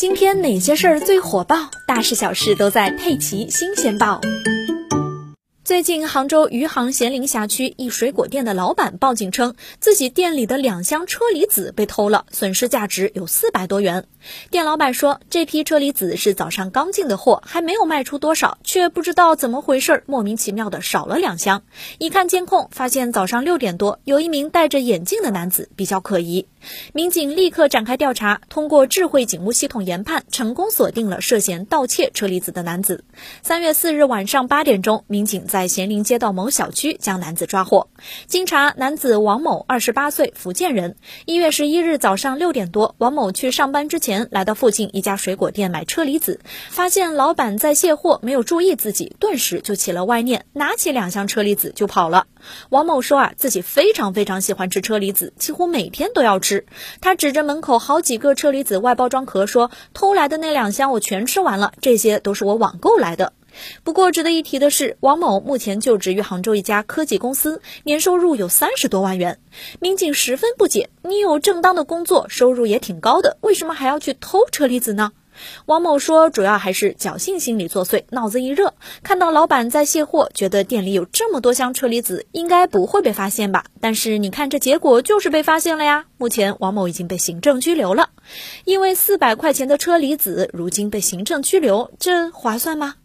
今天哪些事儿最火爆？大事小事都在《佩奇新鲜报》。最近，杭州余杭咸宁辖区一水果店的老板报警称，自己店里的两箱车厘子被偷了，损失价值有四百多元。店老板说，这批车厘子是早上刚进的货，还没有卖出多少，却不知道怎么回事，莫名其妙的少了两箱。一看监控，发现早上六点多，有一名戴着眼镜的男子比较可疑。民警立刻展开调查，通过智慧警务系统研判，成功锁定了涉嫌盗窃车厘子的男子。三月四日晚上八点钟，民警在咸宁街道某小区将男子抓获。经查，男子王某，二十八岁，福建人。一月十一日早上六点多，王某去上班之前，来到附近一家水果店买车厘子，发现老板在卸货，没有注意自己，顿时就起了歪念，拿起两箱车厘子就跑了。王某说啊，自己非常非常喜欢吃车厘子，几乎每天都要吃。他指着门口好几个车厘子外包装壳说：“偷来的那两箱我全吃完了，这些都是我网购来的。”不过值得一提的是，王某目前就职于杭州一家科技公司，年收入有三十多万元。民警十分不解：“你有正当的工作，收入也挺高的，为什么还要去偷车厘子呢？”王某说，主要还是侥幸心理作祟，脑子一热，看到老板在卸货，觉得店里有这么多箱车厘子，应该不会被发现吧？但是你看这结果，就是被发现了呀！目前王某已经被行政拘留了，因为四百块钱的车厘子，如今被行政拘留，这划算吗？